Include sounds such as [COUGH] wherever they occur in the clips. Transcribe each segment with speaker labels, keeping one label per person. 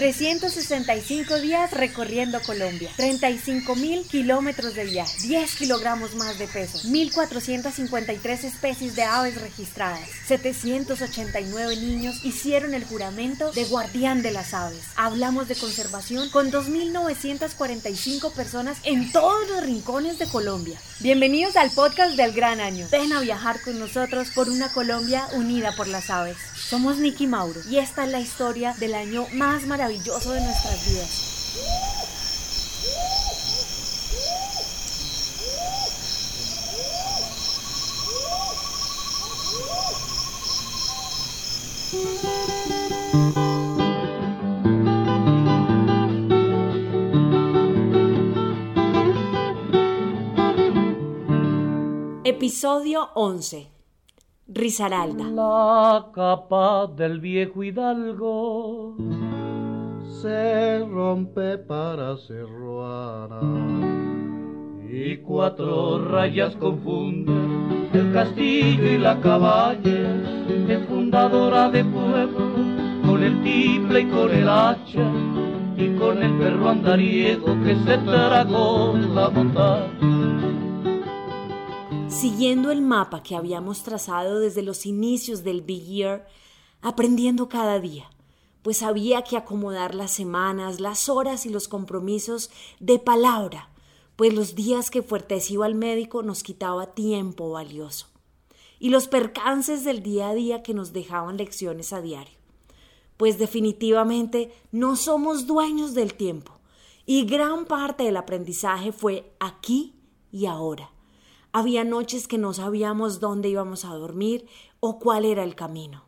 Speaker 1: 365 días recorriendo Colombia, 35 mil kilómetros de viaje, 10 kilogramos más de peso, 1.453 especies de aves registradas, 789 niños hicieron el juramento de guardián de las aves. Hablamos de conservación con 2.945 personas en todos los rincones de Colombia. Bienvenidos al podcast del Gran Año. Ven a viajar con nosotros por una Colombia unida por las aves. Somos Nicky Mauro y esta es la historia del año más maravilloso de nuestras vidas. Episodio 11 Risaralda.
Speaker 2: La capa del viejo hidalgo se rompe para cerruara y cuatro rayas confunden el castillo y la caballa, es fundadora de pueblo con el tiple y con el hacha y con el perro andariego que se tragó la montaña.
Speaker 1: Siguiendo el mapa que habíamos trazado desde los inicios del Big Year, aprendiendo cada día, pues había que acomodar las semanas, las horas y los compromisos de palabra, pues los días que Fuertes iba al médico nos quitaba tiempo valioso, y los percances del día a día que nos dejaban lecciones a diario, pues definitivamente no somos dueños del tiempo, y gran parte del aprendizaje fue aquí y ahora había noches que no sabíamos dónde íbamos a dormir o cuál era el camino.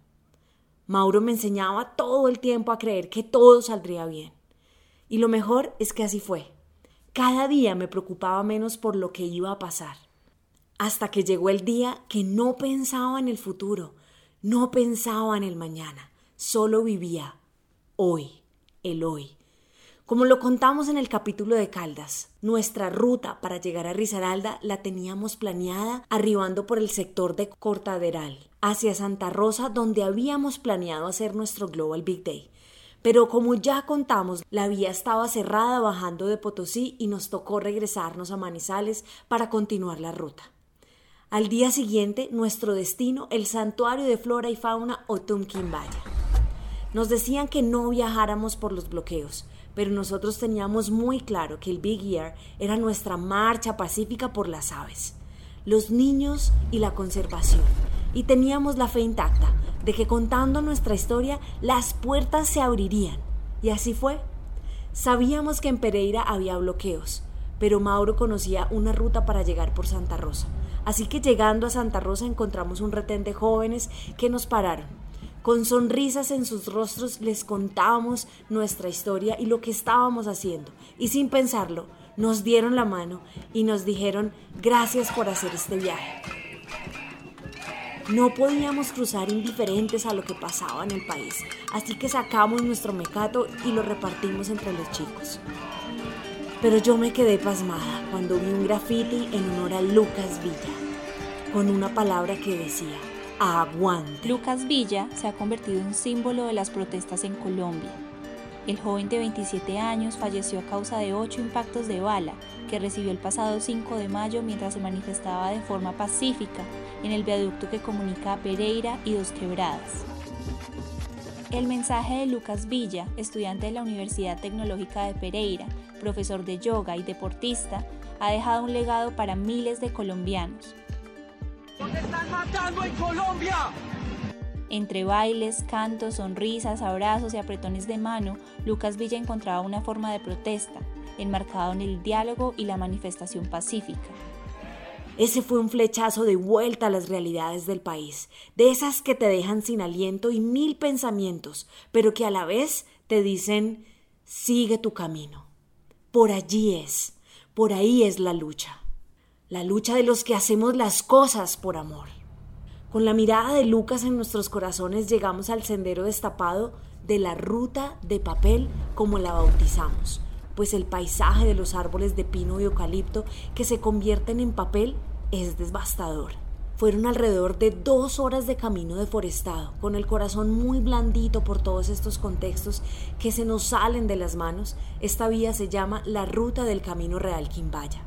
Speaker 1: Mauro me enseñaba todo el tiempo a creer que todo saldría bien. Y lo mejor es que así fue. Cada día me preocupaba menos por lo que iba a pasar. Hasta que llegó el día que no pensaba en el futuro, no pensaba en el mañana, solo vivía hoy, el hoy. Como lo contamos en el capítulo de Caldas, nuestra ruta para llegar a Risaralda la teníamos planeada arribando por el sector de Cortaderal, hacia Santa Rosa, donde habíamos planeado hacer nuestro Global Big Day. Pero como ya contamos, la vía estaba cerrada bajando de Potosí y nos tocó regresarnos a Manizales para continuar la ruta. Al día siguiente, nuestro destino, el santuario de flora y fauna Otumquimbaya. Nos decían que no viajáramos por los bloqueos, pero nosotros teníamos muy claro que el Big Year era nuestra marcha pacífica por las aves, los niños y la conservación. Y teníamos la fe intacta de que contando nuestra historia las puertas se abrirían. Y así fue. Sabíamos que en Pereira había bloqueos, pero Mauro conocía una ruta para llegar por Santa Rosa. Así que llegando a Santa Rosa encontramos un retén de jóvenes que nos pararon con sonrisas en sus rostros les contábamos nuestra historia y lo que estábamos haciendo. Y sin pensarlo, nos dieron la mano y nos dijeron gracias por hacer este viaje. No podíamos cruzar indiferentes a lo que pasaba en el país, así que sacamos nuestro mecato y lo repartimos entre los chicos. Pero yo me quedé pasmada cuando vi un graffiti en honor a Lucas Villa, con una palabra que decía, aguante.
Speaker 3: Lucas Villa se ha convertido en símbolo de las protestas en Colombia. El joven de 27 años falleció a causa de ocho impactos de bala que recibió el pasado 5 de mayo mientras se manifestaba de forma pacífica en el viaducto que comunica a Pereira y Dos Quebradas. El mensaje de Lucas Villa, estudiante de la Universidad Tecnológica de Pereira, profesor de yoga y deportista, ha dejado un legado para miles de colombianos están matando en Colombia! Entre bailes, cantos, sonrisas, abrazos y apretones de mano, Lucas Villa encontraba una forma de protesta, enmarcado en el diálogo y la manifestación pacífica.
Speaker 1: Ese fue un flechazo de vuelta a las realidades del país, de esas que te dejan sin aliento y mil pensamientos, pero que a la vez te dicen, sigue tu camino. Por allí es, por ahí es la lucha la lucha de los que hacemos las cosas por amor. Con la mirada de Lucas en nuestros corazones llegamos al sendero destapado de la ruta de papel como la bautizamos, pues el paisaje de los árboles de pino y eucalipto que se convierten en papel es devastador. Fueron alrededor de dos horas de camino deforestado, con el corazón muy blandito por todos estos contextos que se nos salen de las manos. Esta vía se llama la Ruta del Camino Real Quimbaya,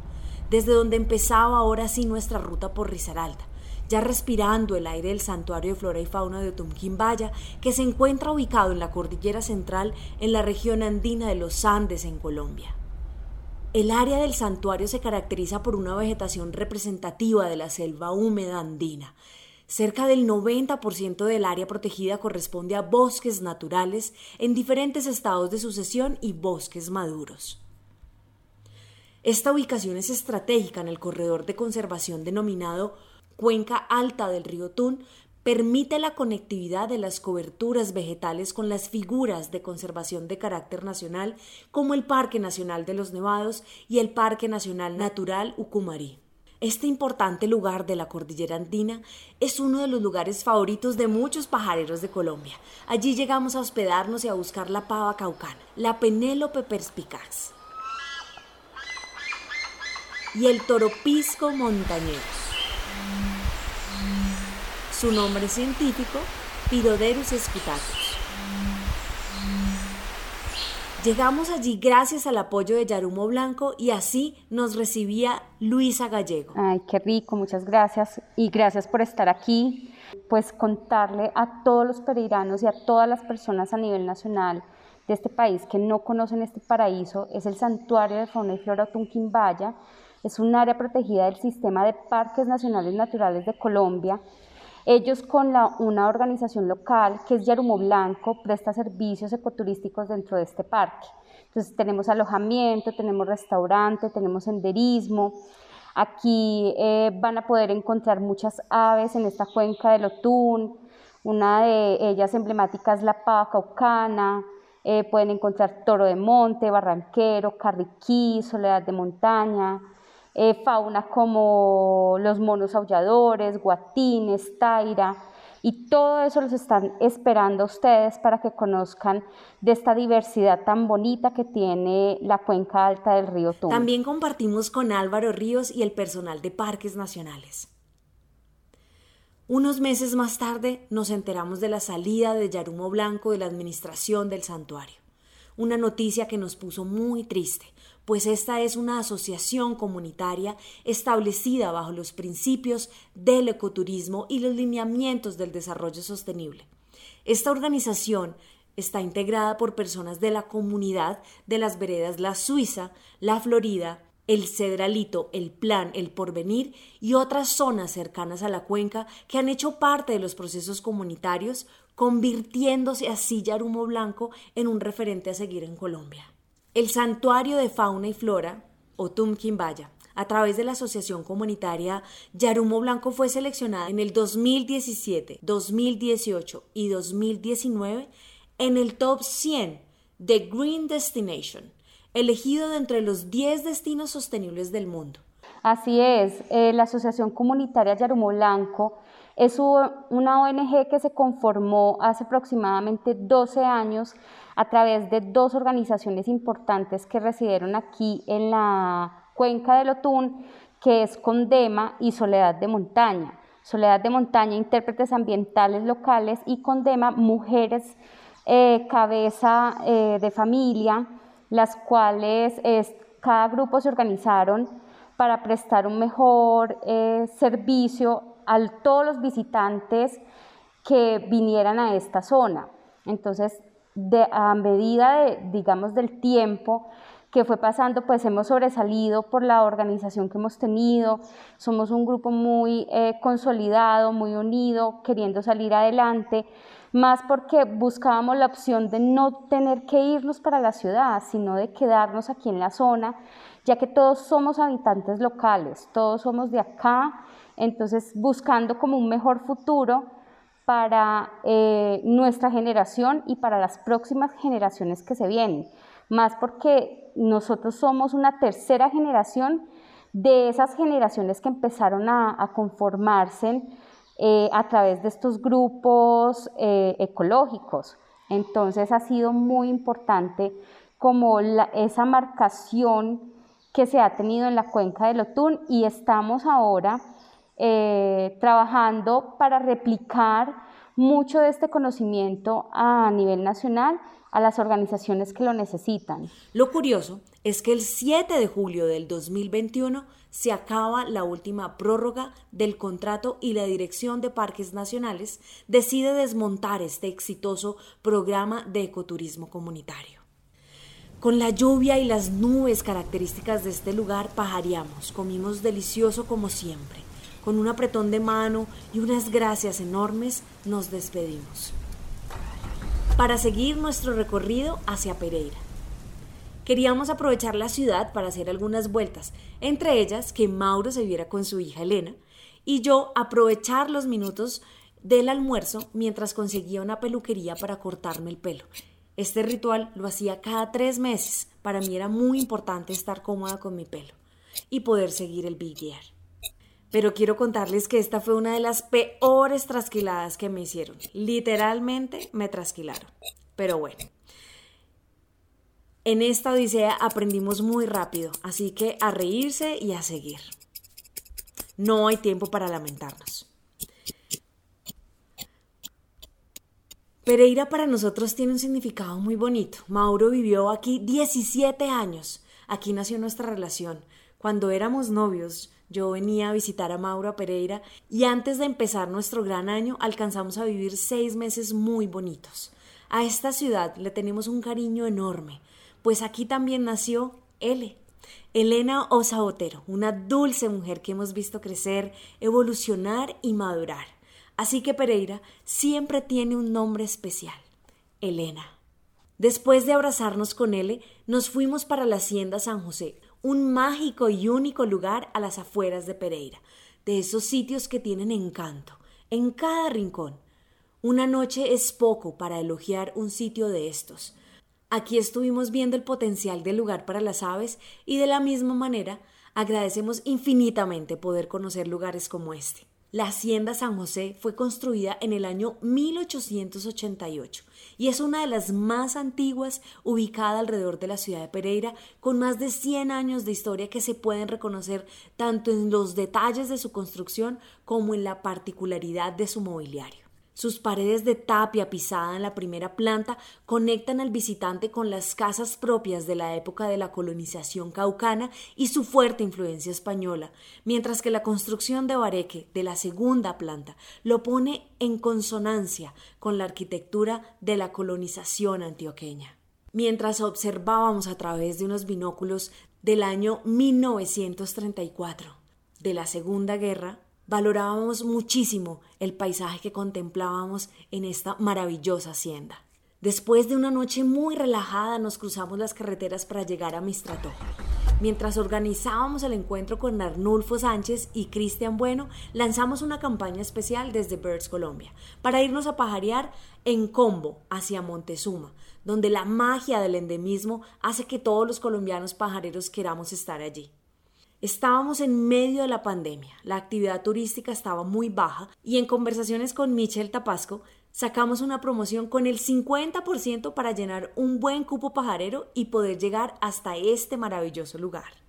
Speaker 1: desde donde empezaba ahora sí nuestra ruta por Risaralda ya respirando el aire del santuario de flora y fauna de Otumquimbaya, que se encuentra ubicado en la cordillera central en la región andina de los Andes en Colombia. El área del santuario se caracteriza por una vegetación representativa de la selva húmeda andina. Cerca del 90% del área protegida corresponde a bosques naturales en diferentes estados de sucesión y bosques maduros. Esta ubicación es estratégica en el corredor de conservación denominado Cuenca Alta del río Tun permite la conectividad de las coberturas vegetales con las figuras de conservación de carácter nacional como el Parque Nacional de los Nevados y el Parque Nacional Natural Ucumarí. Este importante lugar de la cordillera andina es uno de los lugares favoritos de muchos pajareros de Colombia. Allí llegamos a hospedarnos y a buscar la pava caucana, la Penélope perspicaz y el toropisco montañero. Su nombre científico, Piroderus escutatus. Llegamos allí gracias al apoyo de Yarumo Blanco y así nos recibía Luisa Gallego.
Speaker 4: Ay, qué rico, muchas gracias y gracias por estar aquí. Pues contarle a todos los pereiranos y a todas las personas a nivel nacional de este país que no conocen este paraíso es el Santuario de Fauna y Flora Tunquimbaya. Es un área protegida del Sistema de Parques Nacionales Naturales de Colombia ellos con una organización local que es Yarumo Blanco presta servicios ecoturísticos dentro de este parque. Entonces tenemos alojamiento, tenemos restaurante, tenemos senderismo. Aquí eh, van a poder encontrar muchas aves en esta cuenca del Otún. Una de ellas emblemáticas es la pava caucana. Eh, pueden encontrar toro de monte, barranquero, carriquí, soledad de montaña, eh, fauna como los monos aulladores, guatines, taira, y todo eso los están esperando ustedes para que conozcan de esta diversidad tan bonita que tiene la cuenca alta del río Tumbes.
Speaker 1: También compartimos con Álvaro Ríos y el personal de Parques Nacionales. Unos meses más tarde nos enteramos de la salida de Yarumo Blanco de la administración del santuario, una noticia que nos puso muy triste, pues esta es una asociación comunitaria establecida bajo los principios del ecoturismo y los lineamientos del desarrollo sostenible. Esta organización está integrada por personas de la comunidad de las veredas La Suiza, La Florida, el Cedralito, el Plan, el Porvenir y otras zonas cercanas a la cuenca que han hecho parte de los procesos comunitarios, convirtiéndose así Yarumo Blanco en un referente a seguir en Colombia. El Santuario de Fauna y Flora, o Tumquimbaya, a través de la Asociación Comunitaria Yarumo Blanco fue seleccionada en el 2017, 2018 y 2019 en el top 100 de Green Destination, elegido de entre los 10 destinos sostenibles del mundo.
Speaker 4: Así es, eh, la Asociación Comunitaria Yarumo Blanco es una ONG que se conformó hace aproximadamente 12 años a través de dos organizaciones importantes que residieron aquí en la cuenca del Otún, que es Condema y Soledad de Montaña. Soledad de Montaña, intérpretes ambientales locales y Condema, mujeres eh, cabeza eh, de familia, las cuales cada grupo se organizaron para prestar un mejor eh, servicio a todos los visitantes que vinieran a esta zona. Entonces, de, a medida de, digamos, del tiempo que fue pasando, pues hemos sobresalido por la organización que hemos tenido. Somos un grupo muy eh, consolidado, muy unido, queriendo salir adelante, más porque buscábamos la opción de no tener que irnos para la ciudad, sino de quedarnos aquí en la zona, ya que todos somos habitantes locales, todos somos de acá entonces, buscando como un mejor futuro para eh, nuestra generación y para las próximas generaciones que se vienen, más porque nosotros somos una tercera generación de esas generaciones que empezaron a, conformarse eh, a través de estos grupos eh, ecológicos. Entonces ha sido muy importante como esa marcación que se ha tenido en la cuenca del Otún y estamos ahora eh, trabajando para replicar mucho de este conocimiento a nivel nacional a las organizaciones que lo necesitan.
Speaker 1: Lo curioso es que el 7 de julio del 2021 se acaba la última prórroga del contrato y la Dirección de Parques Nacionales decide desmontar este exitoso programa de ecoturismo comunitario. Con la lluvia y las nubes características de este lugar pajareamos, comimos delicioso como siempre. Con un apretón de mano y unas gracias enormes nos despedimos. Para seguir nuestro recorrido hacia Pereira. Queríamos aprovechar la ciudad para hacer algunas vueltas, entre ellas que Mauro se viera con su hija Elena y yo aprovechar los minutos del almuerzo mientras conseguía una peluquería para cortarme el pelo. Este ritual lo hacía cada tres meses. Para mí era muy importante estar cómoda con mi pelo y poder seguir el Big. Pero quiero contarles que esta fue una de las peores trasquiladas que me hicieron. Literalmente me trasquilaron. Pero bueno, en esta odisea aprendimos muy rápido, así que a reírse y a seguir. No hay tiempo para lamentarnos. Pereira para nosotros tiene un significado muy bonito. Mauro vivió aquí 17 años. Aquí nació nuestra relación. Cuando éramos novios, yo venía a visitar a Mauro a Pereira y antes de empezar nuestro gran año alcanzamos a vivir seis meses muy bonitos. A esta ciudad le tenemos un cariño enorme pues aquí también nació L. Elena Osa Otero, una dulce mujer que hemos visto crecer, evolucionar y madurar. Así que Pereira siempre tiene un nombre especial, Elena. Después de abrazarnos con L, nos fuimos para la Hacienda San José, un mágico y único lugar a las afueras de Pereira, de esos sitios que tienen encanto, en cada rincón. Una noche es poco para elogiar un sitio de estos, Aquí estuvimos viendo el potencial del lugar para las aves y de la misma manera agradecemos infinitamente poder conocer lugares como este. La Hacienda San José fue construida en el año 1888 y es una de las más antiguas ubicada alrededor de la ciudad de Pereira, con más de 100 años de historia que se pueden reconocer tanto en los detalles de su construcción como en la particularidad de su mobiliario. Sus paredes de tapia pisada en la primera planta conectan al visitante con las casas propias de la época de la colonización caucana y su fuerte influencia española, mientras que la construcción de Bareque de la segunda planta lo pone en consonancia con la arquitectura de la colonización antioqueña. Mientras observábamos a través de unos binóculos del año 1934 de la Segunda Guerra, Valorábamos muchísimo el paisaje que contemplábamos en esta maravillosa hacienda. Después de una noche muy relajada nos cruzamos las carreteras para llegar a Mistrató. Mientras organizábamos el encuentro con Arnulfo Sánchez y Cristian Bueno, lanzamos una campaña especial desde Birds Colombia para irnos a pajarear en combo hacia Montezuma, donde la magia del endemismo hace que todos los colombianos pajareros queramos estar allí. Estábamos en medio de la pandemia, la actividad turística estaba muy baja y en conversaciones con Michel Tapasco sacamos una promoción con el 50% para llenar un buen cupo pajarero y poder llegar hasta este maravilloso lugar.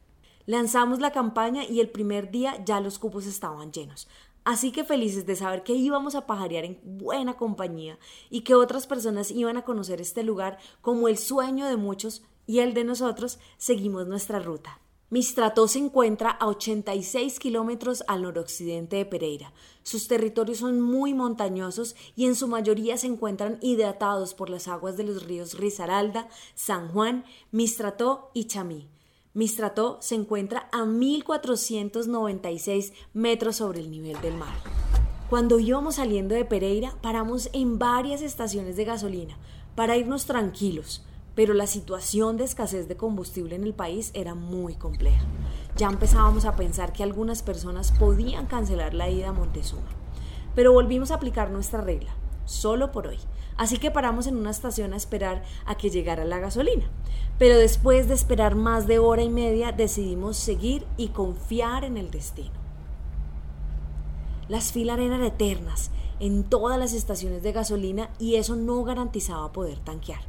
Speaker 1: Lanzamos la campaña y el primer día ya los cupos estaban llenos. Así que felices de saber que íbamos a pajarear en buena compañía y que otras personas iban a conocer este lugar como el sueño de muchos y el de nosotros, seguimos nuestra ruta. Mistrató se encuentra a 86 kilómetros al noroccidente de Pereira. Sus territorios son muy montañosos y en su mayoría se encuentran hidratados por las aguas de los ríos Risaralda, San Juan, Mistrató y Chamí. Mistrató se encuentra a 1496 metros sobre el nivel del mar. Cuando íbamos saliendo de Pereira, paramos en varias estaciones de gasolina para irnos tranquilos pero la situación de escasez de combustible en el país era muy compleja. Ya empezábamos a pensar que algunas personas podían cancelar la ida a Montezuma, pero volvimos a aplicar nuestra regla, solo por hoy. Así que paramos en una estación a esperar a que llegara la gasolina. Pero después de esperar más de hora y media decidimos seguir y confiar en el destino. Las filas eran eternas en todas las estaciones de gasolina y eso no garantizaba poder tanquear.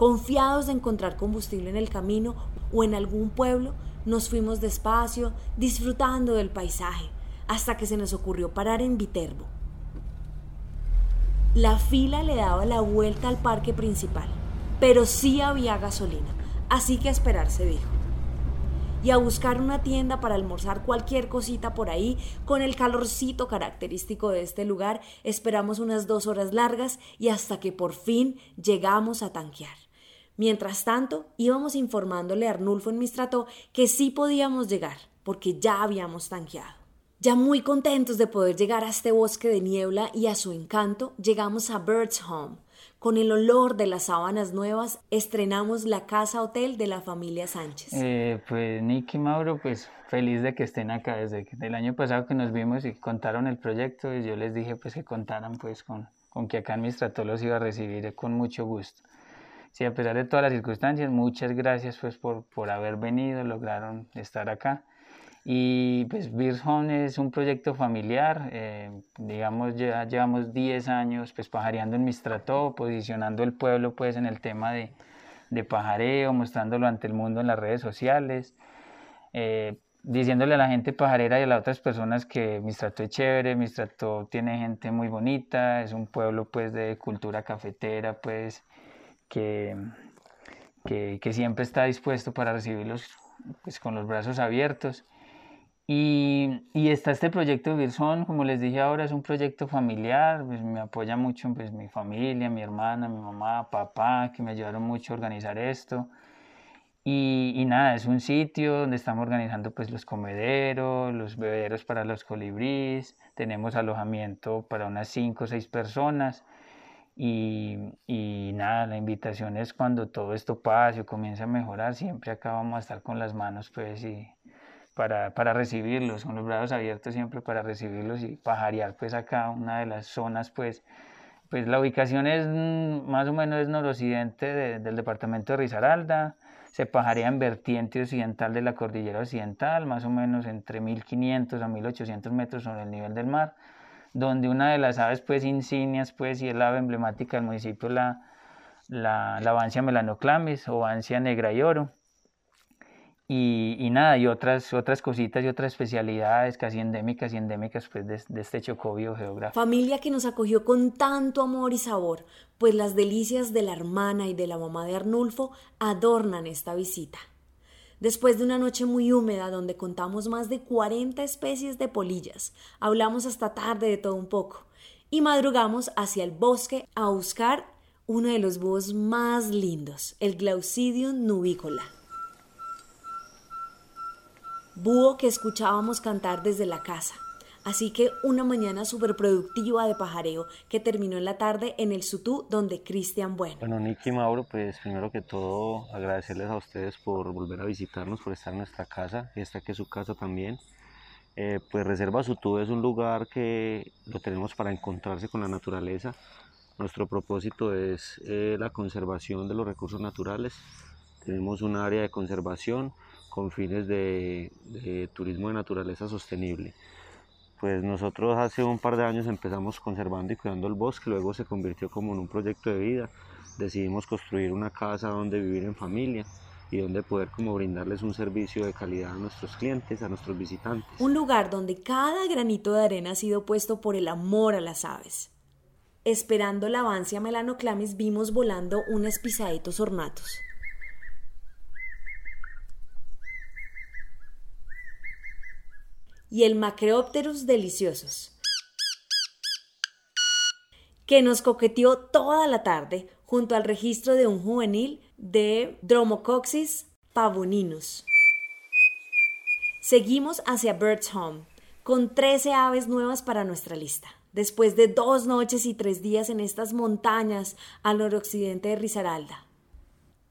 Speaker 1: Confiados de encontrar combustible en el camino o en algún pueblo, nos fuimos despacio, disfrutando del paisaje. hasta que se nos ocurrió parar en Viterbo. La fila le daba la vuelta al parque principal, pero sí había gasolina, así que a esperar se dijo. Y a buscar una tienda para almorzar cualquier cosita por ahí, con el calorcito característico de este lugar, esperamos unas dos horas largas y hasta que por fin llegamos a tanquear. Mientras tanto, íbamos informándole a Arnulfo en Mistrato que sí podíamos llegar, porque ya habíamos tanqueado. Ya muy contentos de poder llegar a este bosque de niebla y a su encanto, llegamos a Bird's Home. Con el olor de las sábanas nuevas, estrenamos la casa hotel de la familia Sánchez.
Speaker 5: Eh, pues Nick y Mauro, pues feliz de que estén acá desde el año pasado que nos vimos y contaron el proyecto y yo les dije pues que contaran pues con, con que acá en Mistrato los iba a recibir con mucho gusto. Sí, a pesar de todas las circunstancias, muchas gracias pues por, por haber venido, lograron estar acá. Y pues Beers Home es un proyecto familiar, eh, digamos ya llevamos 10 años pues pajareando en Mistrató, posicionando el pueblo pues en el tema de, de pajareo, mostrándolo ante el mundo en las redes sociales, eh, diciéndole a la gente pajarera y a las otras personas que Mistrató es chévere, Mistrató tiene gente muy bonita, es un pueblo pues de cultura cafetera pues que, que, que siempre está dispuesto para recibirlos pues con los brazos abiertos. Y, y, está este proyecto Virson, como les dije ahora, es un proyecto familiar, pues me apoya mucho pues, mi familia, mi hermana, mi mamá, papá, que me ayudaron mucho a organizar esto. Y, y, nada, es un sitio donde estamos organizando pues los comederos, los bebederos para los colibríes, tenemos alojamiento para unas 5 o 6 personas. Y, y, nada, la invitación es cuando todo esto pase o comience a mejorar, siempre acá vamos a estar con las manos pues y para, para recibirlos, con los brazos abiertos siempre para recibirlos y pajarear pues acá una de las zonas pues pues la ubicación es mm, más o menos es noroccidente del departamento de Risaralda, se pajarea en vertiente occidental de la cordillera occidental, más o menos entre 1500 a 1800 metros sobre el nivel del mar, donde una de las aves pues insignias pues y el ave emblemática del municipio la, la, la Bancia o Bancia negra y oro y, nada, y otras, otras cositas y otras especialidades casi endémicas y endémicas pues, de, de este chocobio geográfico.
Speaker 1: Familia que nos acogió con tanto amor y sabor, pues las delicias de la hermana y de la mamá de Arnulfo adornan esta visita. Después de una noche muy húmeda donde contamos más de 40 especies de polillas, hablamos hasta tarde de todo un poco y madrugamos hacia el bosque a buscar uno de los búhos más lindos, el Glaucidium nubicola búho que escuchábamos cantar desde la casa. Así que una mañana súper productiva de pajareo que terminó en la tarde en el Sutú donde Cristian Bueno.
Speaker 6: Bueno, Nicky Mauro, pues primero que todo agradecerles a ustedes por volver a visitarnos, por estar en nuestra casa, esta que es su casa también. Eh, pues Reserva Sutú es un lugar que lo tenemos para encontrarse con la naturaleza. Nuestro propósito es eh, la conservación de los recursos naturales. Tenemos un área de conservación con fines de, turismo de naturaleza sostenible. Pues nosotros hace un par de años empezamos conservando y cuidando el bosque, luego se convirtió como en un proyecto de vida. Decidimos construir una casa donde vivir en familia y donde poder como brindarles un servicio de calidad a nuestros clientes, a nuestros visitantes.
Speaker 1: Un lugar donde cada granito de arena ha sido puesto por el amor a las aves. Esperando la avancia melanoclamis vimos volando unos pisaditos ornatos. Y el Macreopterus deliciosos, que nos coqueteó toda la tarde junto al registro de un juvenil de Dromocoxis pavoninus. Seguimos hacia Bird's Home, con 13 aves nuevas para nuestra lista. Después de dos noches y tres días en estas montañas al noroccidente de Risaralda.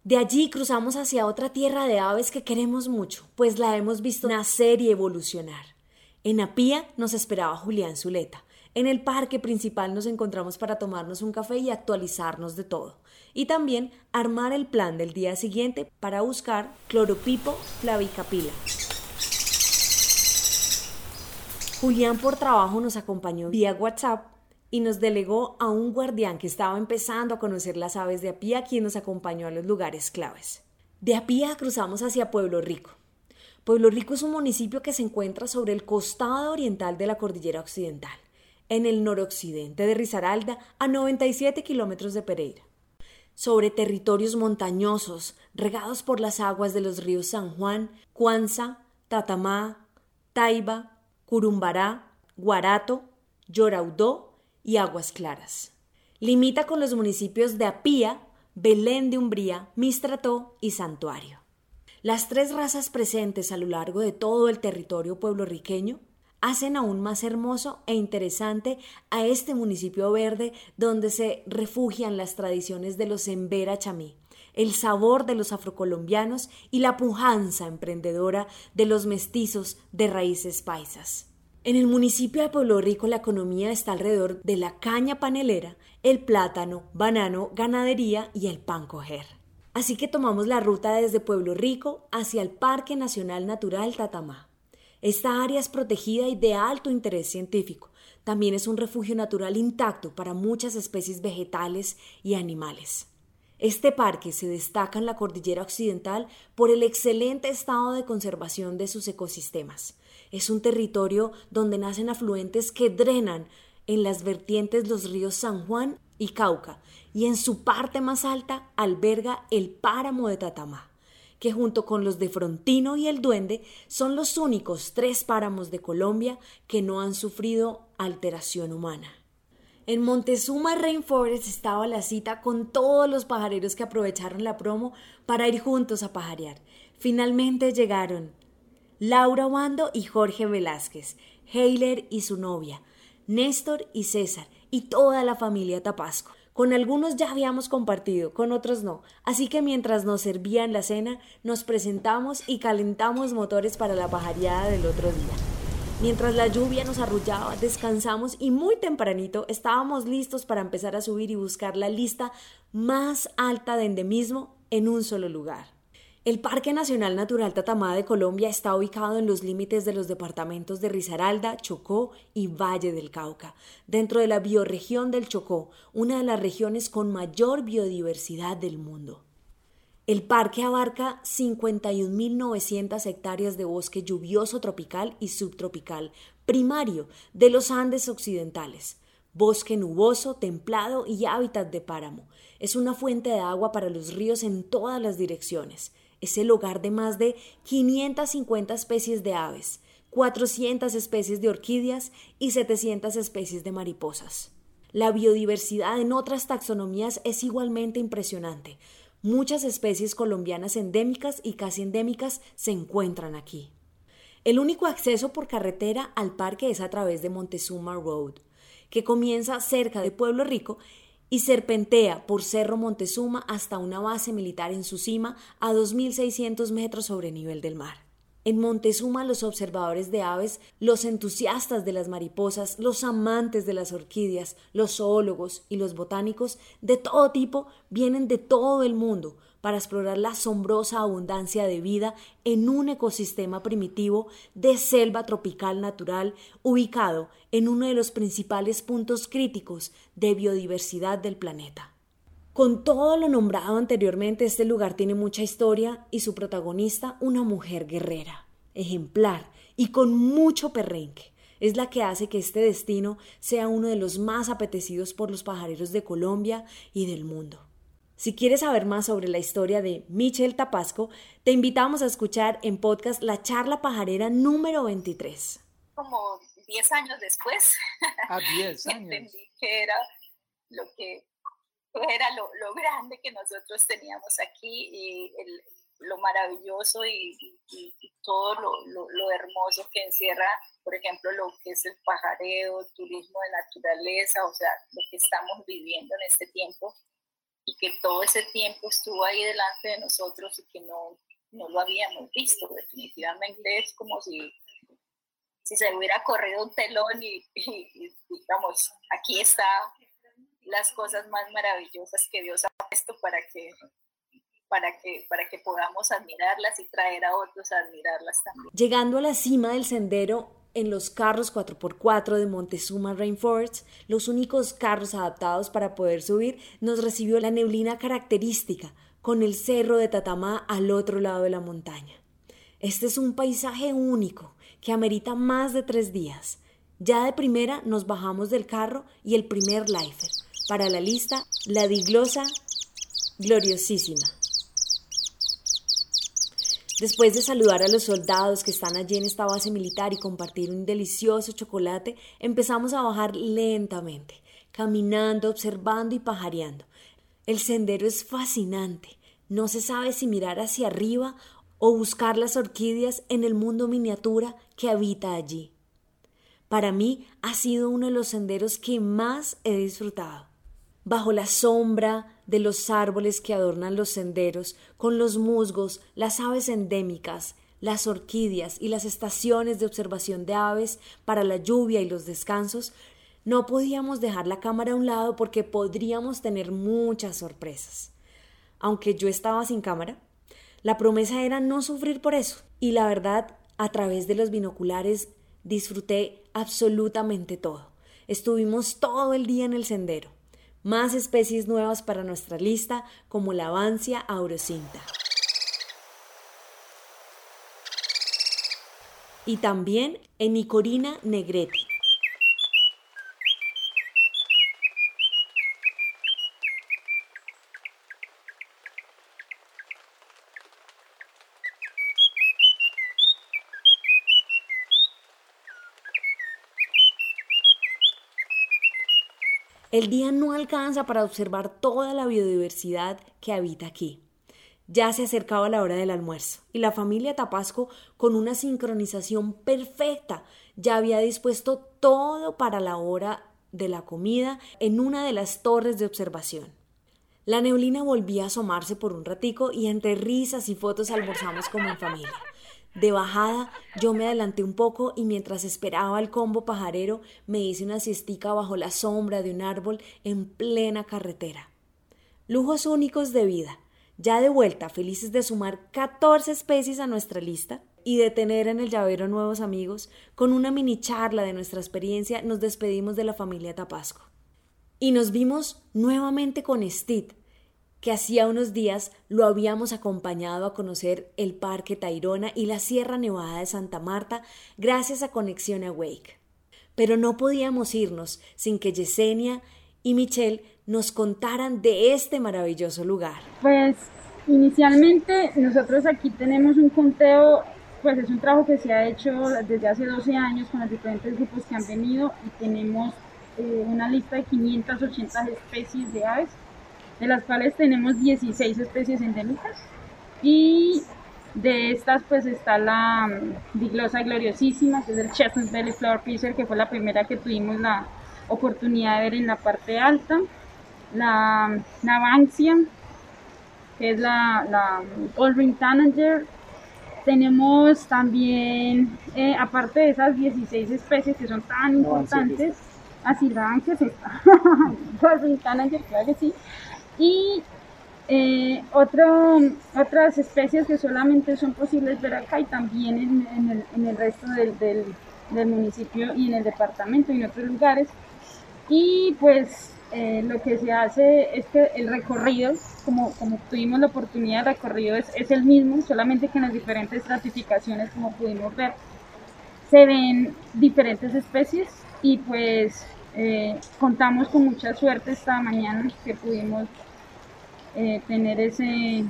Speaker 1: De allí cruzamos hacia otra tierra de aves que queremos mucho, pues la hemos visto nacer y evolucionar. En Apía nos esperaba Julián Zuleta. En el parque principal nos encontramos para tomarnos un café y actualizarnos de todo. Y también armar el plan del día siguiente para buscar cloropipo flavicapila. Julián por trabajo nos acompañó vía WhatsApp y nos delegó a un guardián que estaba empezando a conocer las aves de Apía, quien nos acompañó a los lugares claves. De Apía cruzamos hacia Pueblo Rico. Pueblo Rico es un municipio que se encuentra sobre el costado oriental de la cordillera occidental, en el noroccidente de Risaralda, a 97 kilómetros de Pereira. Sobre territorios montañosos, regados por las aguas de los ríos San Juan, Cuanza, Tatamá, Taiba, Curumbará, Guarato, Lloraudó y Aguas Claras. Limita con los municipios de Apía, Belén de Umbría, Mistrató y Santuario. Las tres razas presentes a lo largo de todo el territorio pueblorriqueño hacen aún más hermoso e interesante a este municipio verde donde se refugian las tradiciones de los Embera Chamí, el sabor de los afrocolombianos y la pujanza emprendedora de los mestizos de raíces paisas. En el municipio de Pueblo Rico la economía está alrededor de la caña panelera, el plátano, banano, ganadería y el pan coger. Así que tomamos la ruta desde Pueblo Rico hacia el Parque Nacional Natural Tatamá. Esta área es protegida y de alto interés científico. También es un refugio natural intacto para muchas especies vegetales y animales. Este parque se destaca en la cordillera occidental por el excelente estado de conservación de sus ecosistemas. Es un territorio donde nacen afluentes que drenan en las vertientes los ríos San Juan y Cauca, y en su parte más alta alberga el páramo de Tatamá que junto con los de Frontino y el Duende son los únicos tres páramos de Colombia que no han sufrido alteración humana. En Montezuma Rainforest estaba la cita con todos los pajareros que aprovecharon la promo para ir juntos a pajarear. Finalmente llegaron Laura Wando y Jorge Velázquez, Heiler y su novia, Néstor y César y toda la familia Tapasco. Con algunos ya habíamos compartido, con otros no, así que mientras nos servían la cena, nos presentamos y calentamos motores para la pajareada del otro día. Mientras la lluvia nos arrullaba, descansamos y muy tempranito estábamos listos para empezar a subir y buscar la lista más alta de endemismo en un solo lugar. El Parque Nacional Natural Tatamá de Colombia está ubicado en los límites de los departamentos de Risaralda, Chocó y Valle del Cauca, dentro de la bioregión del Chocó, una de las regiones con mayor biodiversidad del mundo. El parque abarca 51.900 hectáreas de bosque lluvioso tropical y subtropical primario de los Andes occidentales, bosque nuboso, templado y hábitat de páramo. Es una fuente de agua para los ríos en todas las direcciones es el hogar de más de 550 especies de aves, 400 especies de orquídeas y 700 especies de mariposas. La biodiversidad en otras taxonomías es igualmente impresionante. Muchas especies colombianas endémicas y casi endémicas se encuentran aquí. El único acceso por carretera al parque es a través de Montezuma Road, que comienza cerca de Pueblo Rico y serpentea por Cerro Montezuma hasta una base militar en su cima a 2.600 metros sobre nivel del mar. En Montezuma los observadores de aves, los entusiastas de las mariposas, los amantes de las orquídeas, los zoólogos y los botánicos de todo tipo vienen de todo el mundo para explorar la asombrosa abundancia de vida en un ecosistema primitivo de selva tropical natural ubicado en uno de los principales puntos críticos de biodiversidad del planeta. Con todo lo nombrado anteriormente, este lugar tiene mucha historia y su protagonista, una mujer guerrera, ejemplar y con mucho perrenque. Es la que hace que este destino sea uno de los más apetecidos por los pajareros de Colombia y del mundo. Si quieres saber más sobre la historia de Michelle Tapasco, te invitamos a escuchar en podcast la charla pajarera número 23.
Speaker 7: Como 10 años después,
Speaker 2: a 10 [LAUGHS]
Speaker 7: años. entendí que era lo que era lo, lo grande que nosotros teníamos aquí y el, lo maravilloso y, y, todo lo, lo, lo, hermoso que encierra, por ejemplo, lo que es el pajareo, turismo de naturaleza, o sea, lo que estamos viviendo en este tiempo y que todo ese tiempo estuvo ahí delante de nosotros y que no, no lo habíamos visto. Definitivamente es como si, si se hubiera corrido un telón y, digamos, aquí está las cosas más maravillosas que Dios ha puesto para que para que, para que podamos admirarlas y traer a otros a admirarlas también.
Speaker 1: Llegando a la cima del sendero, en los carros 4x4 de Montezuma Rainforest, los únicos carros adaptados para poder subir, nos recibió la neblina característica, con el cerro de Tatamá al otro lado de la montaña. Este es un paisaje único que amerita más de tres días. Ya de primera nos bajamos del carro y el primer lifer. Para la lista, la diglosa gloriosísima. Después de saludar a los soldados que están allí en esta base militar y compartir un delicioso chocolate, empezamos a bajar lentamente, caminando, observando y pajareando. El sendero es fascinante. No se sabe si mirar hacia arriba o buscar las orquídeas en el mundo miniatura que habita allí. Para mí ha sido uno de los senderos que más he disfrutado. Bajo la sombra de los árboles que adornan los senderos, con los musgos, las aves endémicas, las orquídeas y las estaciones de observación de aves para la lluvia y los descansos, no podíamos dejar la cámara a un lado porque podríamos tener muchas sorpresas. Aunque yo estaba sin cámara, la promesa era no sufrir por eso. Y la verdad, a través de los binoculares disfruté absolutamente todo. Estuvimos todo el día en el sendero. Más especies nuevas para nuestra lista, como la Avancia aurocinta. Y también Enicorina negreti, El día no alcanza para observar toda la biodiversidad que habita aquí. Ya se acercaba la hora del almuerzo y la familia Tapasco, con una sincronización perfecta, ya había dispuesto todo para la hora de la comida en una de las torres de observación. La neblina volvía a asomarse por un ratico y entre risas y fotos almorzamos como en familia. De bajada, yo me adelanté un poco y mientras esperaba el combo pajarero, me hice una siestica bajo la sombra de un árbol en plena carretera. Lujos únicos de vida. Ya de vuelta, felices de sumar 14 especies a nuestra lista y de tener en el llavero nuevos amigos, con una mini charla de nuestra experiencia nos despedimos de la familia Tapasco. Y nos vimos nuevamente con Steve, que hacía unos días lo habíamos acompañado a conocer el Parque Tayrona y la Sierra Nevada de Santa Marta gracias a Conexión Awake. Pero no podíamos irnos sin que Yesenia y Michelle nos contaran de este maravilloso lugar.
Speaker 8: Pues inicialmente nosotros aquí tenemos un conteo, pues es un trabajo que se ha hecho desde hace 12 años con los diferentes grupos que han venido y tenemos eh, una lista de 580 especies de aves de las cuales tenemos 16 especies endémicas. Y de estas pues está la mm, diglosa gloriosísima, que es el Chestnut Belly Flower Piercer, que fue la primera que tuvimos la oportunidad de ver en la parte alta, la Navancia, que es la, la Old Ring Tanager, tenemos también, eh, aparte de esas 16 especies que son tan importantes, así la es esta, Old Ring Tanager, claro que sí, y eh, otras especies que solamente son posibles ver acá y también en, el, resto del, municipio y en el departamento y en otros lugares. Y pues eh, lo que se hace es que el recorrido, como, como tuvimos la oportunidad de recorrido, es, es, el mismo, solamente que en las diferentes estratificaciones, como pudimos ver, se ven diferentes especies y pues eh, contamos con mucha suerte esta mañana que pudimos eh, tener ese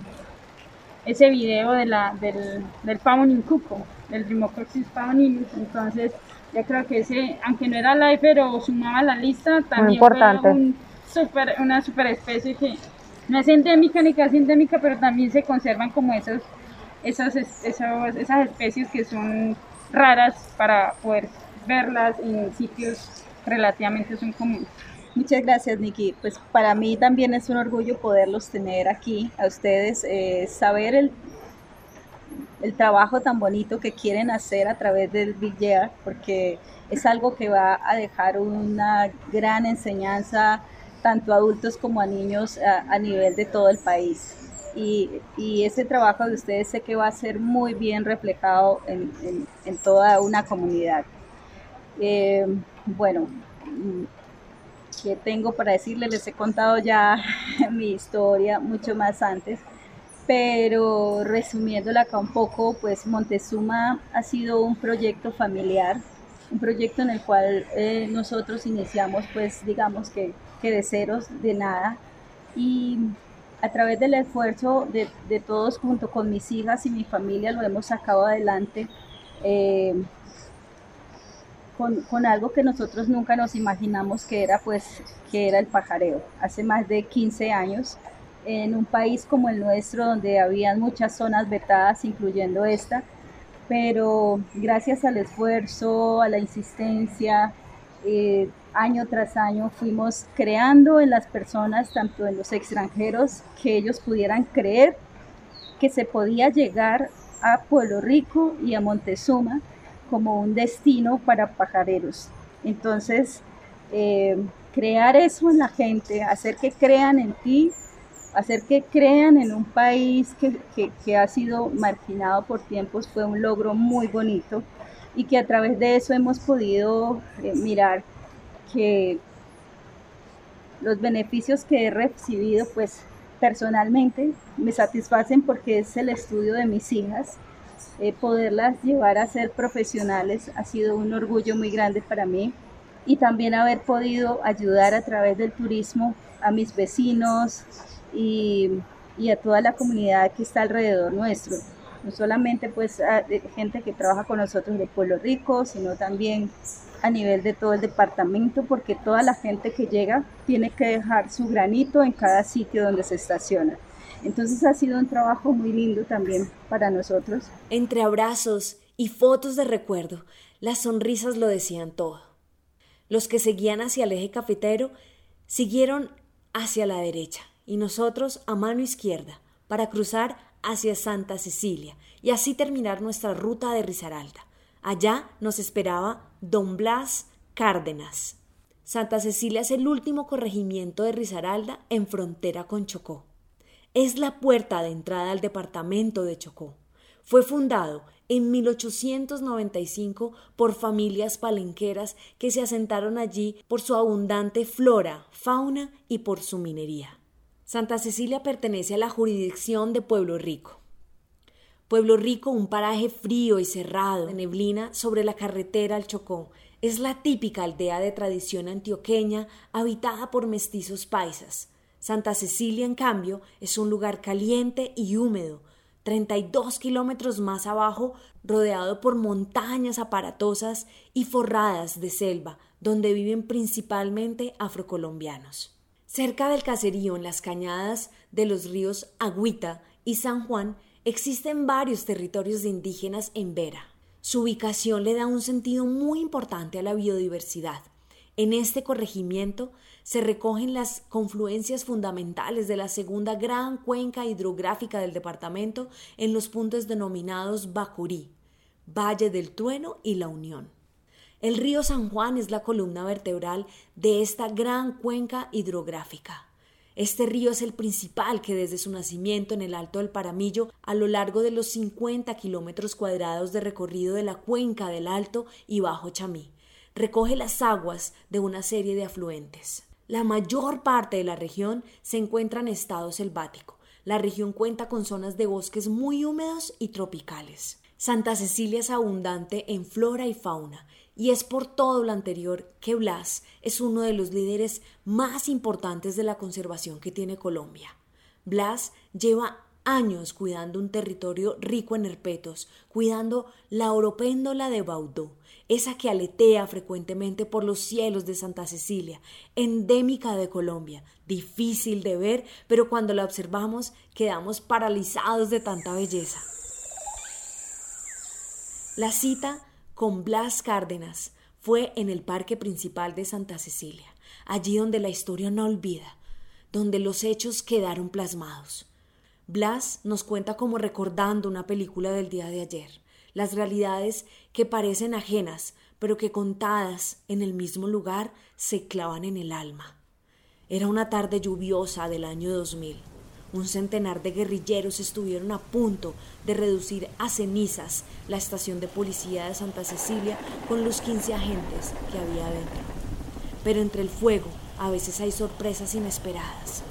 Speaker 8: ese video de la, del, del Pavonin Cuco, del Rimocoxis pavoninus. Entonces, yo creo que ese, aunque no era live, pero sumaba la lista, también fue un super, una super especie que no es endémica ni casi endémica, pero también se conservan como esos, esas, esas, esas especies que son raras para poder verlas en sitios relativamente son comunes.
Speaker 9: Muchas gracias, Nikki. Pues para mí también es un orgullo poderlos tener aquí, a ustedes, eh, saber el, el trabajo tan bonito que quieren hacer a través del Big Year, porque es algo que va a dejar una gran enseñanza tanto a adultos como a niños a, nivel de todo el país. Y, y, ese trabajo de ustedes sé que va a ser muy bien reflejado en, en, toda una comunidad. Eh, bueno, que tengo para decirles, les he contado ya [LAUGHS] mi historia mucho más antes, pero resumiéndola acá un poco, pues Montezuma ha sido un proyecto familiar, un proyecto en el cual eh, nosotros iniciamos pues digamos que, que, de ceros, de nada, y a través del esfuerzo de, de, todos junto con mis hijas y mi familia lo hemos sacado adelante. Eh, con, algo que nosotros nunca nos imaginamos que era pues que era el pajareo. Hace más de 15 años en un país como el nuestro, donde habían muchas zonas vetadas, incluyendo esta, pero gracias al esfuerzo, a la insistencia, eh, año tras año fuimos creando en las personas, tanto en los extranjeros, que ellos pudieran creer que se podía llegar a Pueblo Rico y a Montezuma como un destino para pajareros. Entonces, eh, crear eso en la gente, hacer que crean en ti, hacer que crean en un país que, ha sido marginado por tiempos fue un logro muy bonito y que a través de eso hemos podido eh, mirar que los beneficios que he recibido pues personalmente me satisfacen porque es el estudio de mis hijas. Eh, poderlas llevar a ser profesionales ha sido un orgullo muy grande para mí y también haber podido ayudar a través del turismo a mis vecinos, y, a toda la comunidad que está alrededor nuestro. No solamente pues a, gente que trabaja con nosotros de Pueblo Rico, sino también a nivel de todo el departamento, porque toda la gente que llega tiene que dejar su granito en cada sitio donde se estaciona. Entonces ha sido un trabajo muy lindo también para nosotros.
Speaker 1: Entre abrazos y fotos de recuerdo, las sonrisas lo decían todo. Los que seguían hacia el eje cafetero siguieron hacia la derecha y nosotros a mano izquierda para cruzar hacia Santa Cecilia y así terminar nuestra ruta de Risaralda. Allá nos esperaba Don Blas Cárdenas. Santa Cecilia es el último corregimiento de Risaralda en frontera con Chocó. Es la puerta de entrada al departamento de Chocó. Fue fundado en 1895 por familias palenqueras que se asentaron allí por su abundante flora, fauna y por su minería. Santa Cecilia pertenece a la jurisdicción de Pueblo Rico. Pueblo Rico, un paraje frío y cerrado, de neblina sobre la carretera al Chocó, es la típica aldea de tradición antioqueña habitada por mestizos paisas. Santa Cecilia, en cambio, es un lugar caliente y húmedo, 32 kilómetros más abajo, rodeado por montañas aparatosas y forradas de selva, donde viven principalmente afrocolombianos. Cerca del caserío, en las cañadas de los ríos Agüita y San Juan, existen varios territorios de indígenas en Vera. Su ubicación le da un sentido muy importante a la biodiversidad. En este corregimiento se recogen las confluencias fundamentales de la segunda gran cuenca hidrográfica del departamento en los puntos denominados Bacurí, Valle del Trueno y La Unión. El río San Juan es la columna vertebral de esta gran cuenca hidrográfica. Este río es el principal que desde su nacimiento en el Alto del Paramillo, a lo largo de los 50 kilómetros cuadrados de recorrido de la cuenca del Alto y Bajo Chamí, recoge las aguas de una serie de afluentes. La mayor parte de la región se encuentra en estado selvático. La región cuenta con zonas de bosques muy húmedos y tropicales. Santa Cecilia es abundante en flora y fauna y es por todo lo anterior que Blas es uno de los líderes más importantes de la conservación que tiene Colombia. Blas lleva años cuidando un territorio rico en herpetos, cuidando la oropéndola de Baudó, esa que aletea frecuentemente por los cielos de Santa Cecilia, endémica de Colombia, difícil de ver, pero cuando la observamos quedamos paralizados de tanta belleza. La cita con Blas Cárdenas fue en el parque principal de Santa Cecilia, allí donde la historia no olvida, donde los hechos quedaron plasmados. Blas nos cuenta como recordando una película del día de ayer, las realidades que parecen ajenas, pero que contadas en el mismo lugar se clavan en el alma. Era una tarde lluviosa del año 2000. Un centenar de guerrilleros estuvieron a punto de reducir a cenizas la estación de policía de Santa Cecilia con los 15 agentes que había dentro. Pero entre el fuego a veces hay sorpresas inesperadas.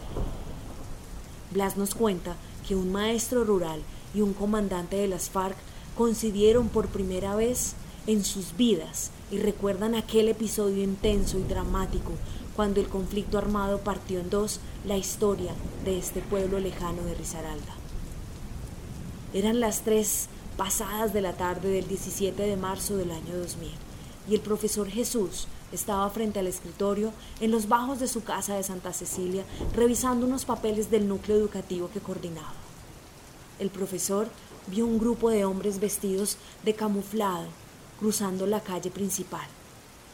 Speaker 1: Blas nos cuenta que un maestro rural y un comandante de las FARC coincidieron por primera vez en sus vidas y recuerdan aquel episodio intenso y dramático cuando el conflicto armado partió en dos la historia de este pueblo lejano de Risaralda. Eran las tres pasadas de la tarde del 17 de marzo del año 2000 y el profesor Jesús estaba frente al escritorio en los bajos de su casa de Santa Cecilia revisando unos papeles del núcleo educativo que coordinaba. El profesor vio un grupo de hombres vestidos de camuflado cruzando la calle principal,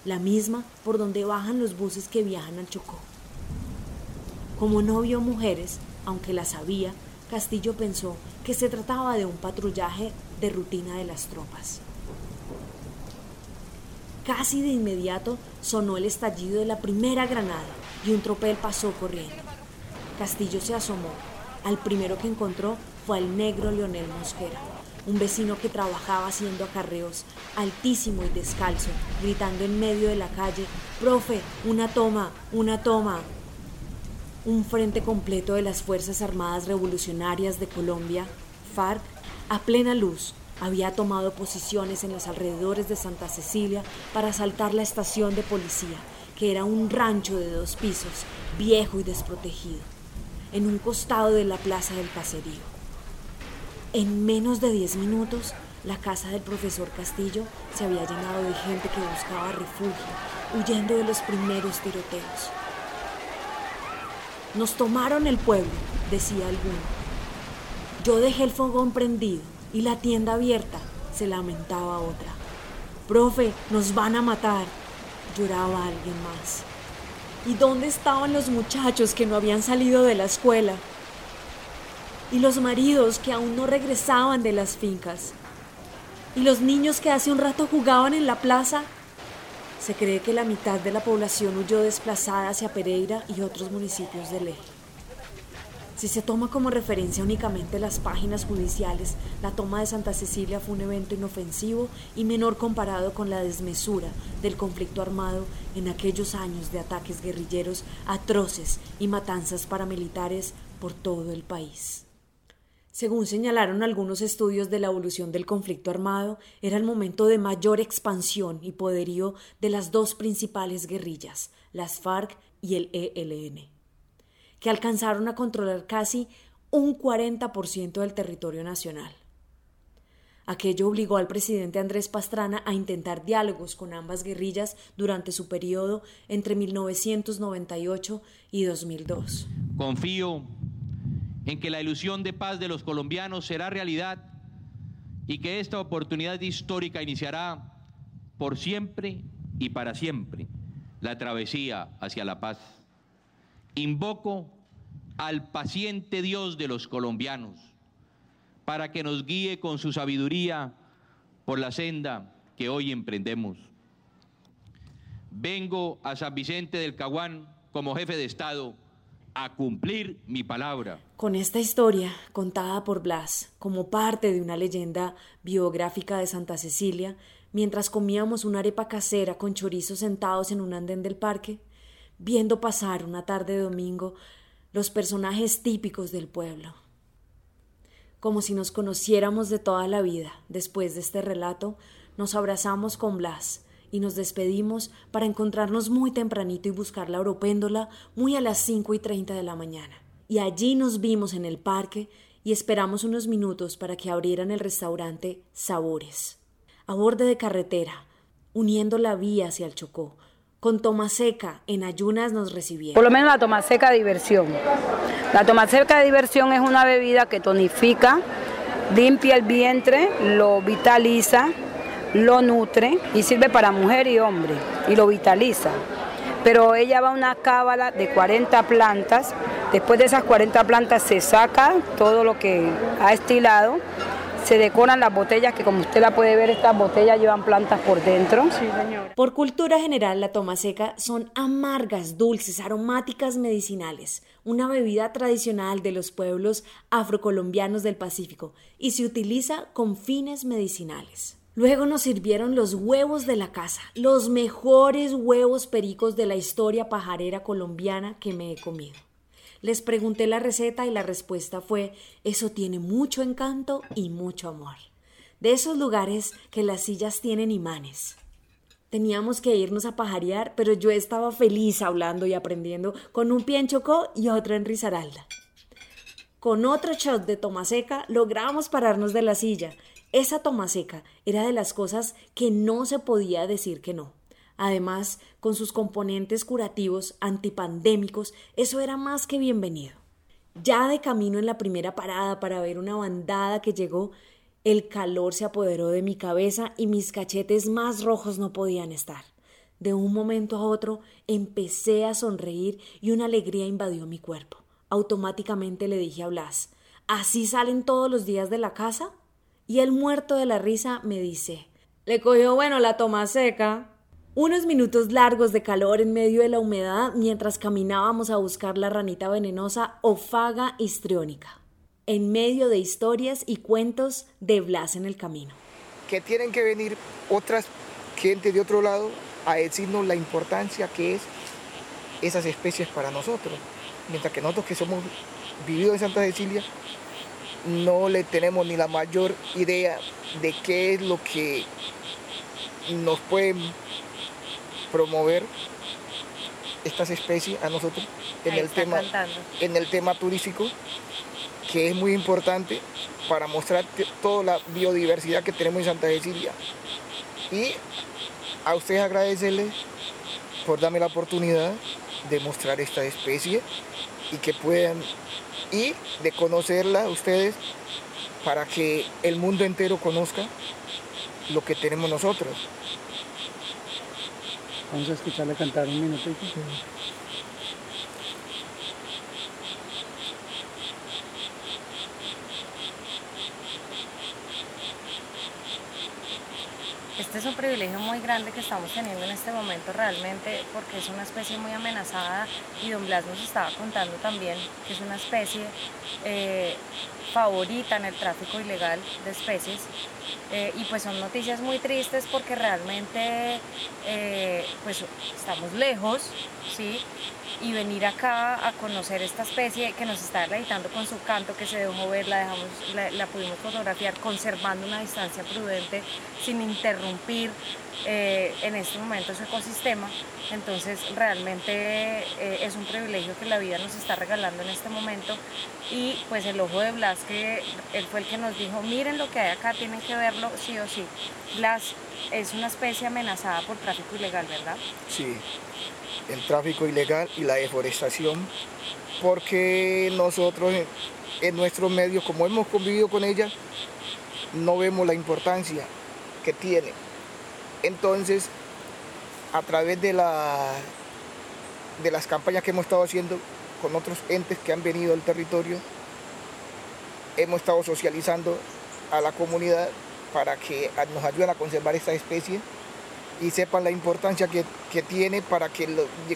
Speaker 1: la misma por donde bajan los buses que viajan al Chocó. Como no vio mujeres, aunque las había, Castillo pensó que se trataba de un patrullaje de rutina de las tropas. Casi de inmediato sonó el estallido de la primera granada y un tropel pasó corriendo. Castillo se asomó. Al primero que encontró fue al negro Leonel Mosquera, un vecino que trabajaba haciendo acarreos, altísimo y descalzo, gritando en medio de la calle, Profe, una toma, una toma. Un frente completo de las Fuerzas Armadas Revolucionarias de Colombia, FARC, a plena luz, había tomado posiciones en los alrededores de Santa Cecilia para asaltar la estación de policía, que era un rancho de dos pisos, viejo y desprotegido, en un costado de la plaza del caserío. En menos de diez minutos, la casa del profesor Castillo se había llenado de gente que buscaba refugio, huyendo de los primeros tiroteos. Nos tomaron el pueblo, decía alguno. Yo dejé el fogón prendido y la tienda abierta, se lamentaba otra. Profe, nos van a matar, lloraba alguien más. ¿Y dónde estaban los muchachos que no habían salido de la escuela? Y los maridos que aún no regresaban de las fincas, y los niños que hace un rato jugaban en la plaza. Se cree que la mitad de la población huyó desplazada hacia Pereira y otros municipios del eje. Si se toma como referencia únicamente las páginas judiciales, la toma de Santa Cecilia fue un evento inofensivo y menor comparado con la desmesura del conflicto armado en aquellos años de ataques guerrilleros atroces y matanzas paramilitares por todo el país. Según señalaron algunos estudios de la evolución del conflicto armado, era el momento de mayor expansión y poderío de las dos principales guerrillas, las FARC y el ELN, que alcanzaron a controlar casi un 40% del territorio nacional. Aquello obligó al presidente Andrés Pastrana a intentar diálogos con ambas guerrillas durante su periodo entre 1998 y 2002.
Speaker 10: Confío en que la ilusión de paz de los colombianos será realidad y que esta oportunidad histórica iniciará por siempre y para siempre la travesía hacia la paz. Invoco al paciente Dios de los colombianos para que nos guíe con su sabiduría por la senda que hoy emprendemos. Vengo a San Vicente del Caguán como jefe de Estado a cumplir mi palabra.
Speaker 1: Con esta historia, contada por Blas como parte de una leyenda biográfica de Santa Cecilia, mientras comíamos una arepa casera con chorizo sentados en un andén del parque, viendo pasar una tarde de domingo los personajes típicos del pueblo. Como si nos conociéramos de toda la vida, después de este relato, nos abrazamos con Blas y nos despedimos para encontrarnos muy tempranito y buscar la oropéndola muy a las cinco y treinta de la mañana. Y allí nos vimos en el parque y esperamos unos minutos para que abrieran el restaurante Sabores. A borde de carretera, uniendo la vía hacia el Chocó, con toma seca en ayunas nos recibieron.
Speaker 11: Por lo menos la toma seca de diversión. La toma seca de diversión es una bebida que tonifica, limpia el vientre, lo vitaliza, lo nutre y sirve para mujer y hombre y lo vitaliza. Pero ella va a una cábala de 40 plantas, después de esas 40 plantas se saca todo lo que ha estilado, se decoran las botellas, que como usted la puede ver, estas botellas llevan plantas por dentro.
Speaker 1: Por cultura general, la toma seca son amargas, dulces, aromáticas, medicinales, una bebida tradicional de los pueblos afrocolombianos del Pacífico y se utiliza con fines medicinales. Luego nos sirvieron los huevos de la casa, los mejores huevos pericos de la historia pajarera colombiana que me he comido. Les pregunté la receta y la respuesta fue eso tiene mucho encanto y mucho amor. De esos lugares que las sillas tienen imanes. Teníamos que irnos a pajarear, pero yo estaba feliz hablando y aprendiendo con un pie en Chocó y otro en Risaralda. Con otro shot de toma seca logramos pararnos de la silla. Esa toma seca era de las cosas que no se podía decir que no. Además, con sus componentes curativos antipandémicos, eso era más que bienvenido. Ya de camino en la primera parada para ver una bandada que llegó, el calor se apoderó de mi cabeza y mis cachetes más rojos no podían estar. De un momento a otro empecé a sonreír y una alegría invadió mi cuerpo. Automáticamente le dije a Blas, ¿así salen todos los días de la casa? Y el muerto de la risa me dice, le cogió bueno la toma seca. Unos minutos largos de calor en medio de la humedad mientras caminábamos a buscar la ranita venenosa Ofaga histriónica, en medio de historias y cuentos de Blas en el camino.
Speaker 12: Que tienen que venir otras gente de otro lado a decirnos la importancia que es esas especies para nosotros, mientras que nosotros que somos vividos en Santa Cecilia no le tenemos ni la mayor idea de qué es lo que nos pueden promover estas especies a nosotros en el, tema, en el tema turístico, que es muy importante para mostrar toda la biodiversidad que tenemos en Santa Cecilia. Y a ustedes agradecerles por darme la oportunidad de mostrar esta especie y que puedan y de conocerla ustedes para que el mundo entero conozca lo que tenemos nosotros.
Speaker 2: Vamos a escucharle cantar un minutito.
Speaker 13: Este es un privilegio muy grande que estamos teniendo en este momento realmente porque es una especie muy amenazada y don Blas nos estaba contando también que es una especie eh, favorita en el tráfico ilegal de especies eh, y pues son noticias muy tristes porque realmente eh, pues estamos lejos, ¿sí? Y venir acá a conocer esta especie que nos está deleitando con su canto, que se dejó ver, la, dejamos, la, pudimos fotografiar conservando una distancia prudente sin interrumpir eh, en este momento su ecosistema. Entonces realmente eh, es un privilegio que la vida nos está regalando en este momento y pues el ojo de Blas, que él fue el que nos dijo, miren lo que hay acá, tienen que verlo sí o sí. Blas es una especie amenazada por tráfico ilegal, ¿verdad?
Speaker 12: Sí, el tráfico ilegal y la deforestación, porque nosotros en, nuestros medios, como hemos convivido con ella, no vemos la importancia que tiene. Entonces, a través de, la, de las campañas que hemos estado haciendo con otros entes que han venido al territorio, hemos estado socializando a la comunidad para que nos ayuden a conservar esta especie y sepan la importancia que, tiene para que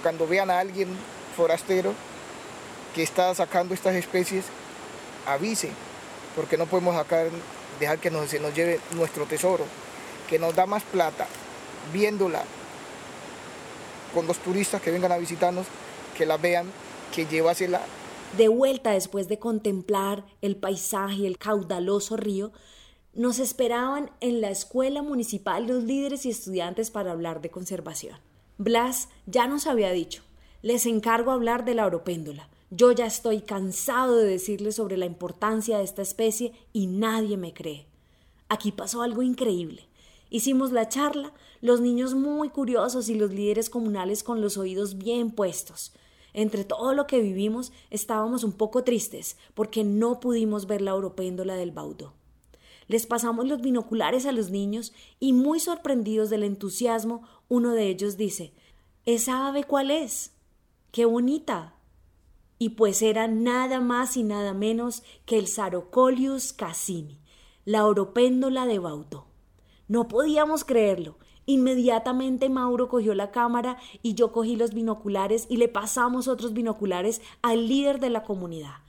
Speaker 12: cuando vean a alguien forastero que está sacando estas especies, avise, porque no podemos dejar que se nos lleve nuestro tesoro, que nos da más plata viéndola con los turistas que vengan a visitarnos, que la vean, que llevásela.
Speaker 1: De vuelta después de contemplar el paisaje el caudaloso río, nos esperaban en la escuela municipal los líderes y estudiantes para hablar de conservación. Blas ya nos había dicho, les encargo hablar de la oropéndola. Yo ya estoy cansado de decirles sobre la importancia de esta especie y nadie me cree. Aquí pasó algo increíble. Hicimos la charla, los niños muy curiosos y los líderes comunales con los oídos bien puestos. Entre todo lo que vivimos estábamos un poco tristes porque no pudimos ver la oropéndola del Baudó. Les pasamos los binoculares a los niños y muy sorprendidos del entusiasmo, uno de ellos dice ¿Esa ave cuál es? ¡Qué bonita! Y pues era nada más y nada menos que el Sarocolius cassini, la oropéndola de Bauto. No podíamos creerlo. Inmediatamente Mauro cogió la cámara y yo cogí los binoculares y le pasamos otros binoculares al líder de la comunidad.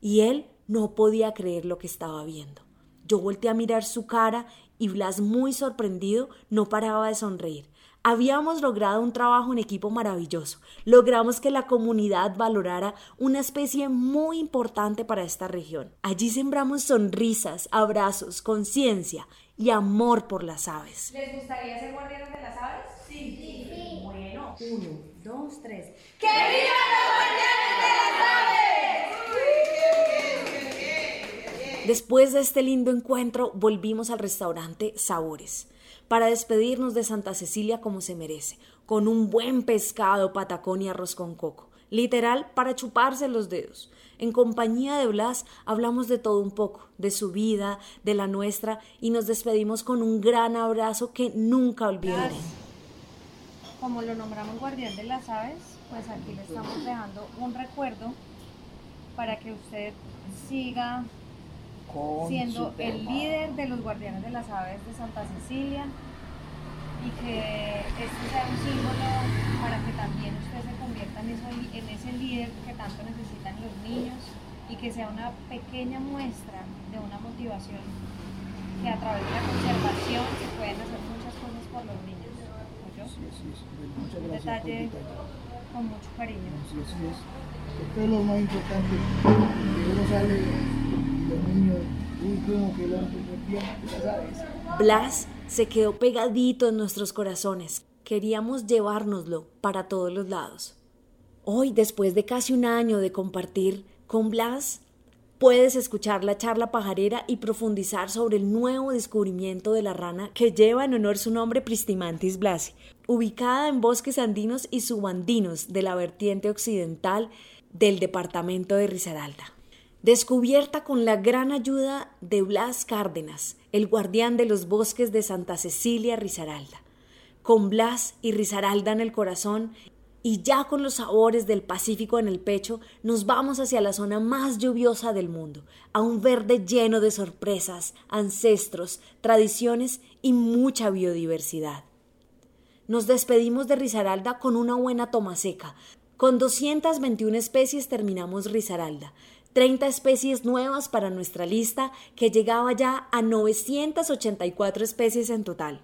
Speaker 1: Y él no podía creer lo que estaba viendo. Yo volteé a mirar su cara y Blas, muy sorprendido, no paraba de sonreír. Habíamos logrado un trabajo en equipo maravilloso. Logramos que la comunidad valorara una especie muy importante para esta región. Allí sembramos sonrisas, abrazos, conciencia y amor por las aves.
Speaker 13: ¿Les gustaría ser guardianes de las aves? Sí. sí. Bueno, uno, dos, tres. ¡Que vivan los guardianes de las
Speaker 1: aves! Después de este lindo encuentro, volvimos al restaurante Sabores para despedirnos de Santa Cecilia como se merece, con un buen pescado, patacón y arroz con coco, literal para chuparse los dedos. En compañía de Blas hablamos de todo un poco, de su vida, de la nuestra, y nos despedimos con un gran abrazo que nunca olvidaré.
Speaker 14: Como lo nombramos guardián de las aves, pues aquí le estamos dejando un recuerdo para que usted siga siendo el líder de los guardianes de las aves de Santa Cecilia y que esto sea un símbolo para que también usted se convierta en, en ese líder que tanto necesitan los niños y que sea una pequeña muestra de una motivación que a través de la conservación se pueden hacer muchas cosas por los niños. Sí, sí, sí. Un detalle con mucho cariño.
Speaker 15: Sí, es. Esto es lo más importante, que uno sale
Speaker 1: Blas se quedó pegadito en nuestros corazones. Queríamos llevárnoslo para todos los lados. Hoy, después de casi un año de compartir con Blas, puedes escuchar la charla pajarera y profundizar sobre el nuevo descubrimiento de la rana que lleva en honor su nombre Pristimantis blasi, ubicada en bosques andinos y subandinos de la vertiente occidental del departamento de Risaralda descubierta con la gran ayuda de Blas Cárdenas, el guardián de los bosques de Santa Cecilia Risaralda. Con Blas y Risaralda en el corazón y ya con los sabores del Pacífico en el pecho, nos vamos hacia la zona más lluviosa del mundo, a un verde lleno de sorpresas, ancestros, tradiciones y mucha biodiversidad. Nos despedimos de Risaralda con una buena toma seca. Con 221 especies terminamos Risaralda. 30 especies nuevas para nuestra lista que llegaba ya a 984 especies en total.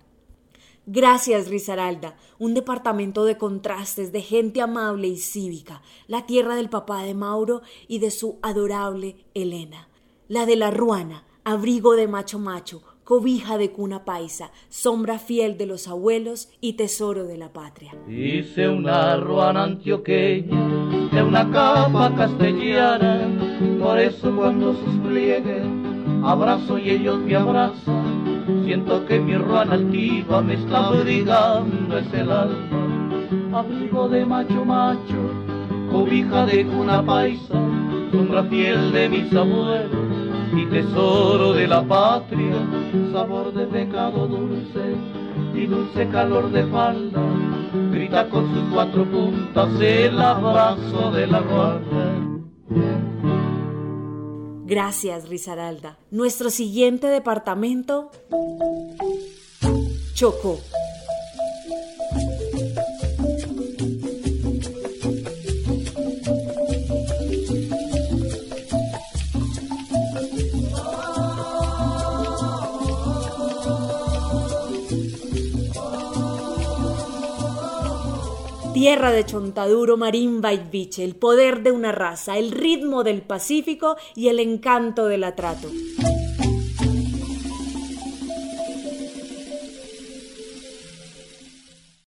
Speaker 1: Gracias, Risaralda, un departamento de contrastes, de gente amable y cívica, la tierra del papá de Mauro y de su adorable Elena, la de la Ruana, abrigo de macho macho, cobija de cuna paisa, sombra fiel de los abuelos y tesoro de la patria.
Speaker 2: Hice una ruana antioqueña de una capa castellana, por eso cuando sus pliegues abrazo y ellos me abrazan, siento que mi ruana altiva me está abrigando es el alma, abrigo de macho macho, cobija de cuna paisa, sombra fiel de mis abuelos y tesoro de la patria, sabor de pecado dulce y dulce calor de falda, grita con sus cuatro puntas el abrazo de la guarda.
Speaker 1: Gracias, Risaralda. Nuestro siguiente departamento, Chocó. Tierra de Chontaduro, marimba y biche, el poder de una raza, el ritmo del Pacífico y el encanto del atrato.